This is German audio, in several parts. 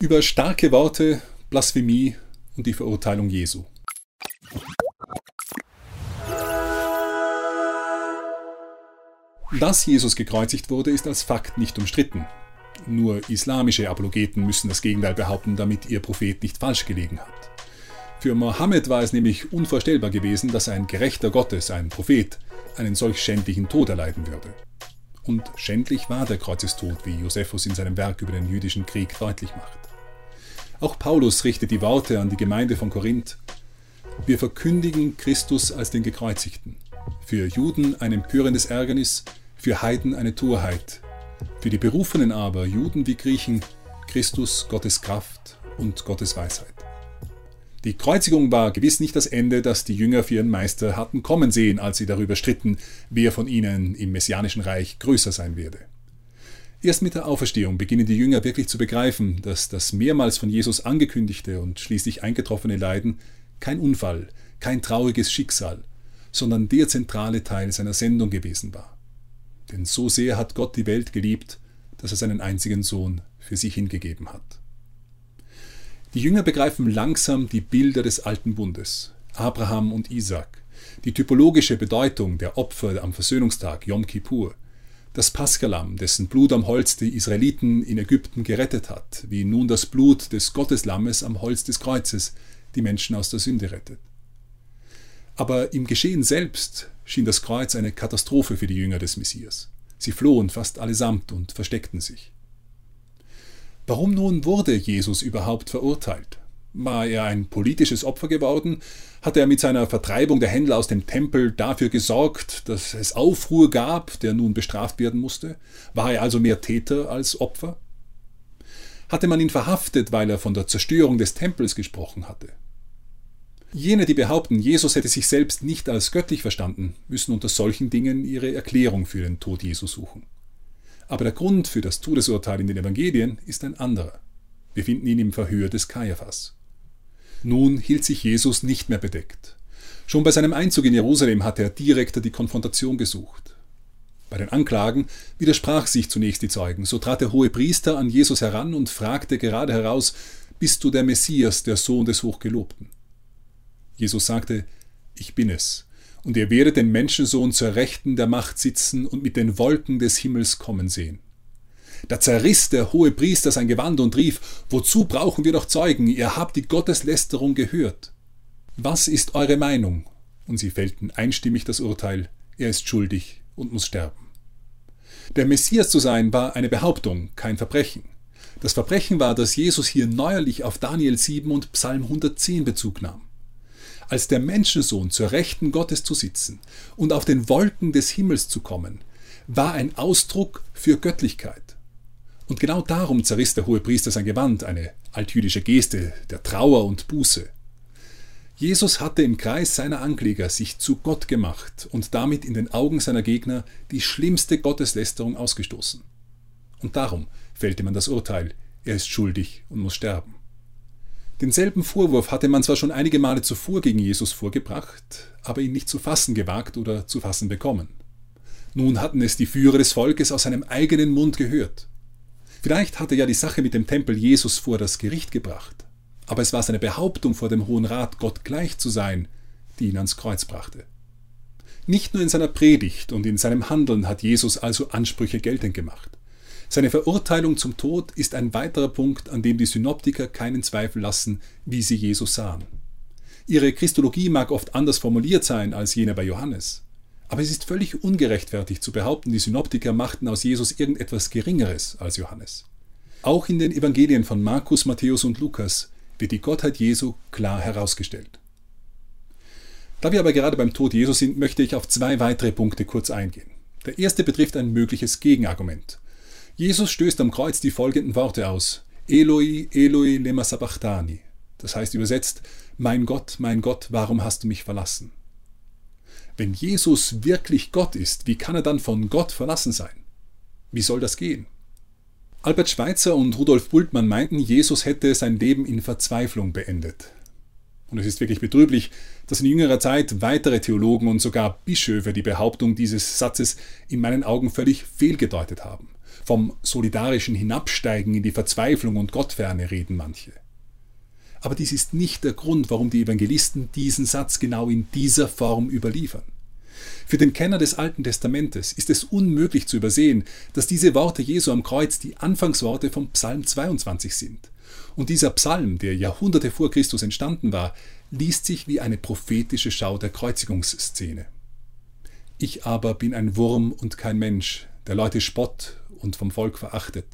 über starke Worte, Blasphemie und die Verurteilung Jesu. Dass Jesus gekreuzigt wurde, ist als Fakt nicht umstritten. Nur islamische Apologeten müssen das Gegenteil behaupten, damit ihr Prophet nicht falsch gelegen hat. Für Mohammed war es nämlich unvorstellbar gewesen, dass ein gerechter Gottes, ein Prophet, einen solch schändlichen Tod erleiden würde. Und schändlich war der Kreuzestod, wie Josephus in seinem Werk über den jüdischen Krieg deutlich macht. Auch Paulus richtet die Worte an die Gemeinde von Korinth. Wir verkündigen Christus als den Gekreuzigten. Für Juden ein empörendes Ärgernis, für Heiden eine Torheit. Für die Berufenen aber, Juden wie Griechen, Christus Gottes Kraft und Gottes Weisheit. Die Kreuzigung war gewiss nicht das Ende, das die Jünger für ihren Meister hatten kommen sehen, als sie darüber stritten, wer von ihnen im messianischen Reich größer sein werde. Erst mit der Auferstehung beginnen die Jünger wirklich zu begreifen, dass das mehrmals von Jesus angekündigte und schließlich eingetroffene Leiden kein Unfall, kein trauriges Schicksal, sondern der zentrale Teil seiner Sendung gewesen war. Denn so sehr hat Gott die Welt geliebt, dass er seinen einzigen Sohn für sie hingegeben hat. Die Jünger begreifen langsam die Bilder des alten Bundes, Abraham und Isaac, die typologische Bedeutung der Opfer am Versöhnungstag Yom Kippur, das Paschalamm, dessen Blut am Holz die Israeliten in Ägypten gerettet hat, wie nun das Blut des Gotteslammes am Holz des Kreuzes die Menschen aus der Sünde rettet. Aber im Geschehen selbst schien das Kreuz eine Katastrophe für die Jünger des Messias. Sie flohen fast allesamt und versteckten sich. Warum nun wurde Jesus überhaupt verurteilt? War er ein politisches Opfer geworden? Hat er mit seiner Vertreibung der Händler aus dem Tempel dafür gesorgt, dass es Aufruhr gab, der nun bestraft werden musste? War er also mehr Täter als Opfer? Hatte man ihn verhaftet, weil er von der Zerstörung des Tempels gesprochen hatte? Jene, die behaupten, Jesus hätte sich selbst nicht als göttlich verstanden, müssen unter solchen Dingen ihre Erklärung für den Tod Jesu suchen. Aber der Grund für das Todesurteil in den Evangelien ist ein anderer. Wir finden ihn im Verhör des Kaiaphas. Nun hielt sich Jesus nicht mehr bedeckt. Schon bei seinem Einzug in Jerusalem hatte er direkter die Konfrontation gesucht. Bei den Anklagen widersprach sich zunächst die Zeugen. So trat der hohe Priester an Jesus heran und fragte gerade heraus: Bist du der Messias, der Sohn des Hochgelobten? Jesus sagte: Ich bin es und ihr werdet den Menschensohn zur Rechten der Macht sitzen und mit den Wolken des Himmels kommen sehen. Da zerriss der hohe Priester sein Gewand und rief, Wozu brauchen wir noch Zeugen? Ihr habt die Gotteslästerung gehört. Was ist eure Meinung? Und sie fällten einstimmig das Urteil, er ist schuldig und muss sterben. Der Messias zu sein war eine Behauptung, kein Verbrechen. Das Verbrechen war, dass Jesus hier neuerlich auf Daniel 7 und Psalm 110 Bezug nahm als der Menschensohn zur Rechten Gottes zu sitzen und auf den Wolken des Himmels zu kommen, war ein Ausdruck für Göttlichkeit. Und genau darum zerriss der hohe Priester sein Gewand, eine altjüdische Geste der Trauer und Buße. Jesus hatte im Kreis seiner Ankläger sich zu Gott gemacht und damit in den Augen seiner Gegner die schlimmste Gotteslästerung ausgestoßen. Und darum fällte man das Urteil, er ist schuldig und muss sterben. Denselben Vorwurf hatte man zwar schon einige Male zuvor gegen Jesus vorgebracht, aber ihn nicht zu fassen gewagt oder zu fassen bekommen. Nun hatten es die Führer des Volkes aus seinem eigenen Mund gehört. Vielleicht hatte ja die Sache mit dem Tempel Jesus vor das Gericht gebracht, aber es war seine Behauptung vor dem Hohen Rat, Gott gleich zu sein, die ihn ans Kreuz brachte. Nicht nur in seiner Predigt und in seinem Handeln hat Jesus also Ansprüche geltend gemacht. Seine Verurteilung zum Tod ist ein weiterer Punkt, an dem die Synoptiker keinen Zweifel lassen, wie sie Jesus sahen. Ihre Christologie mag oft anders formuliert sein als jene bei Johannes. Aber es ist völlig ungerechtfertigt zu behaupten, die Synoptiker machten aus Jesus irgendetwas Geringeres als Johannes. Auch in den Evangelien von Markus, Matthäus und Lukas wird die Gottheit Jesu klar herausgestellt. Da wir aber gerade beim Tod Jesu sind, möchte ich auf zwei weitere Punkte kurz eingehen. Der erste betrifft ein mögliches Gegenargument. Jesus stößt am Kreuz die folgenden Worte aus. Eloi, Eloi, lema sabachthani. Das heißt übersetzt, mein Gott, mein Gott, warum hast du mich verlassen? Wenn Jesus wirklich Gott ist, wie kann er dann von Gott verlassen sein? Wie soll das gehen? Albert Schweitzer und Rudolf Bultmann meinten, Jesus hätte sein Leben in Verzweiflung beendet. Und es ist wirklich betrüblich, dass in jüngerer Zeit weitere Theologen und sogar Bischöfe die Behauptung dieses Satzes in meinen Augen völlig fehlgedeutet haben. Vom solidarischen Hinabsteigen in die Verzweiflung und Gottferne reden manche. Aber dies ist nicht der Grund, warum die Evangelisten diesen Satz genau in dieser Form überliefern. Für den Kenner des Alten Testamentes ist es unmöglich zu übersehen, dass diese Worte Jesu am Kreuz die Anfangsworte vom Psalm 22 sind. Und dieser Psalm, der Jahrhunderte vor Christus entstanden war, liest sich wie eine prophetische Schau der Kreuzigungsszene. Ich aber bin ein Wurm und kein Mensch, der Leute spott und vom Volk verachtet.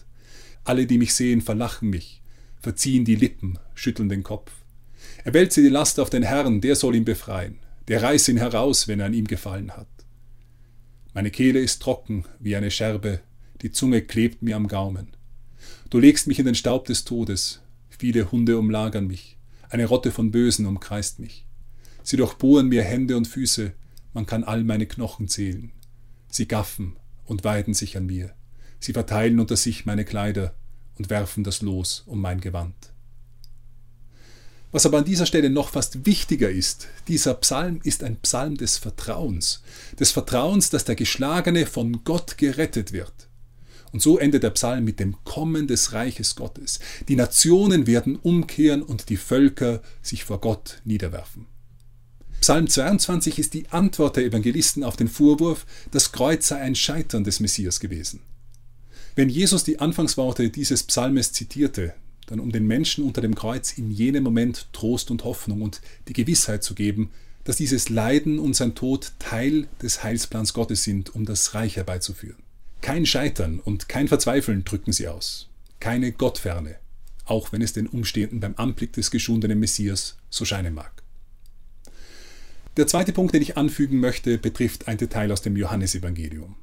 Alle, die mich sehen, verlachen mich, verziehen die Lippen, schütteln den Kopf. Er wälze die Last auf den Herrn, der soll ihn befreien der reiß ihn heraus, wenn er an ihm gefallen hat. Meine Kehle ist trocken wie eine Scherbe, die Zunge klebt mir am Gaumen. Du legst mich in den Staub des Todes, viele Hunde umlagern mich, eine Rotte von Bösen umkreist mich. Sie durchbohren mir Hände und Füße, man kann all meine Knochen zählen. Sie gaffen und weiden sich an mir, sie verteilen unter sich meine Kleider und werfen das Los um mein Gewand. Was aber an dieser Stelle noch fast wichtiger ist, dieser Psalm ist ein Psalm des Vertrauens, des Vertrauens, dass der Geschlagene von Gott gerettet wird. Und so endet der Psalm mit dem Kommen des Reiches Gottes. Die Nationen werden umkehren und die Völker sich vor Gott niederwerfen. Psalm 22 ist die Antwort der Evangelisten auf den Vorwurf, das Kreuz sei ein Scheitern des Messias gewesen. Wenn Jesus die Anfangsworte dieses Psalmes zitierte, dann um den Menschen unter dem Kreuz in jenem Moment Trost und Hoffnung und die Gewissheit zu geben, dass dieses Leiden und sein Tod Teil des Heilsplans Gottes sind, um das Reich herbeizuführen. Kein Scheitern und kein Verzweifeln drücken sie aus, keine Gottferne, auch wenn es den Umstehenden beim Anblick des geschundenen Messias so scheinen mag. Der zweite Punkt, den ich anfügen möchte, betrifft ein Detail aus dem Johannesevangelium.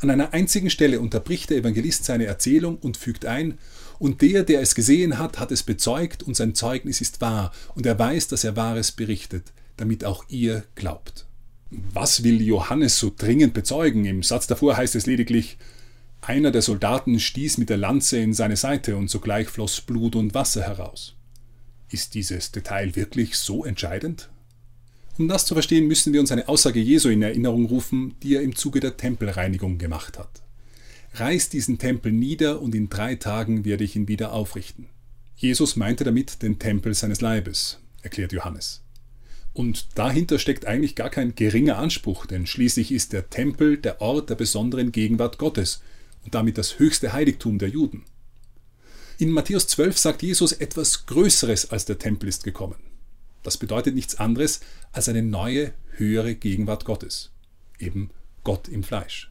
An einer einzigen Stelle unterbricht der Evangelist seine Erzählung und fügt ein, und der, der es gesehen hat, hat es bezeugt, und sein Zeugnis ist wahr, und er weiß, dass er Wahres berichtet, damit auch ihr glaubt. Was will Johannes so dringend bezeugen? Im Satz davor heißt es lediglich, einer der Soldaten stieß mit der Lanze in seine Seite und sogleich floss Blut und Wasser heraus. Ist dieses Detail wirklich so entscheidend? Um das zu verstehen, müssen wir uns eine Aussage Jesu in Erinnerung rufen, die er im Zuge der Tempelreinigung gemacht hat. Reiß diesen Tempel nieder und in drei Tagen werde ich ihn wieder aufrichten. Jesus meinte damit den Tempel seines Leibes, erklärt Johannes. Und dahinter steckt eigentlich gar kein geringer Anspruch, denn schließlich ist der Tempel der Ort der besonderen Gegenwart Gottes und damit das höchste Heiligtum der Juden. In Matthäus 12 sagt Jesus etwas Größeres als der Tempel ist gekommen. Das bedeutet nichts anderes als eine neue, höhere Gegenwart Gottes. Eben Gott im Fleisch.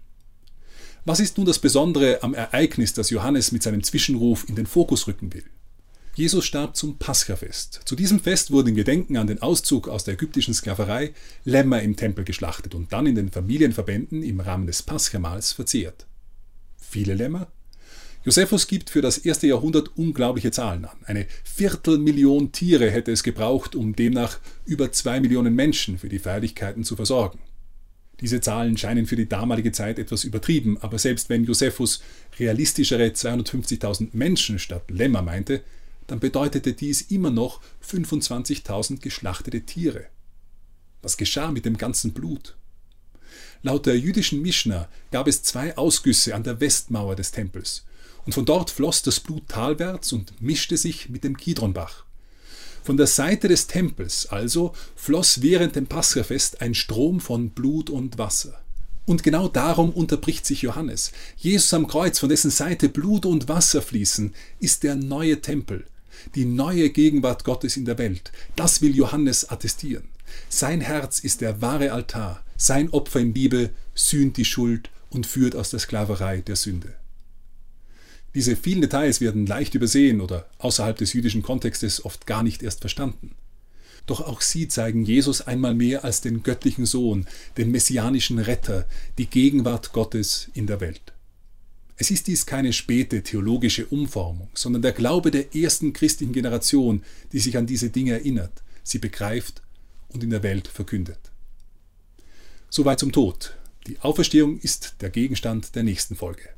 Was ist nun das Besondere am Ereignis, das Johannes mit seinem Zwischenruf in den Fokus rücken will? Jesus starb zum Paschafest. Zu diesem Fest wurden in Gedenken an den Auszug aus der ägyptischen Sklaverei Lämmer im Tempel geschlachtet und dann in den Familienverbänden im Rahmen des Paschamahls verzehrt. Viele Lämmer? Josephus gibt für das erste Jahrhundert unglaubliche Zahlen an. Eine Viertelmillion Tiere hätte es gebraucht, um demnach über zwei Millionen Menschen für die Feierlichkeiten zu versorgen. Diese Zahlen scheinen für die damalige Zeit etwas übertrieben, aber selbst wenn Josephus realistischere 250.000 Menschen statt Lämmer meinte, dann bedeutete dies immer noch 25.000 geschlachtete Tiere. Was geschah mit dem ganzen Blut? Laut der jüdischen Mishnah gab es zwei Ausgüsse an der Westmauer des Tempels und von dort floss das Blut talwärts und mischte sich mit dem Kidronbach. Von der Seite des Tempels also floss während dem Paschafest ein Strom von Blut und Wasser. Und genau darum unterbricht sich Johannes. Jesus am Kreuz, von dessen Seite Blut und Wasser fließen, ist der neue Tempel, die neue Gegenwart Gottes in der Welt. Das will Johannes attestieren. Sein Herz ist der wahre Altar, sein Opfer in Liebe sühnt die Schuld und führt aus der Sklaverei der Sünde. Diese vielen Details werden leicht übersehen oder außerhalb des jüdischen Kontextes oft gar nicht erst verstanden. Doch auch sie zeigen Jesus einmal mehr als den göttlichen Sohn, den messianischen Retter, die Gegenwart Gottes in der Welt. Es ist dies keine späte theologische Umformung, sondern der Glaube der ersten christlichen Generation, die sich an diese Dinge erinnert, sie begreift und in der Welt verkündet. Soweit zum Tod. Die Auferstehung ist der Gegenstand der nächsten Folge.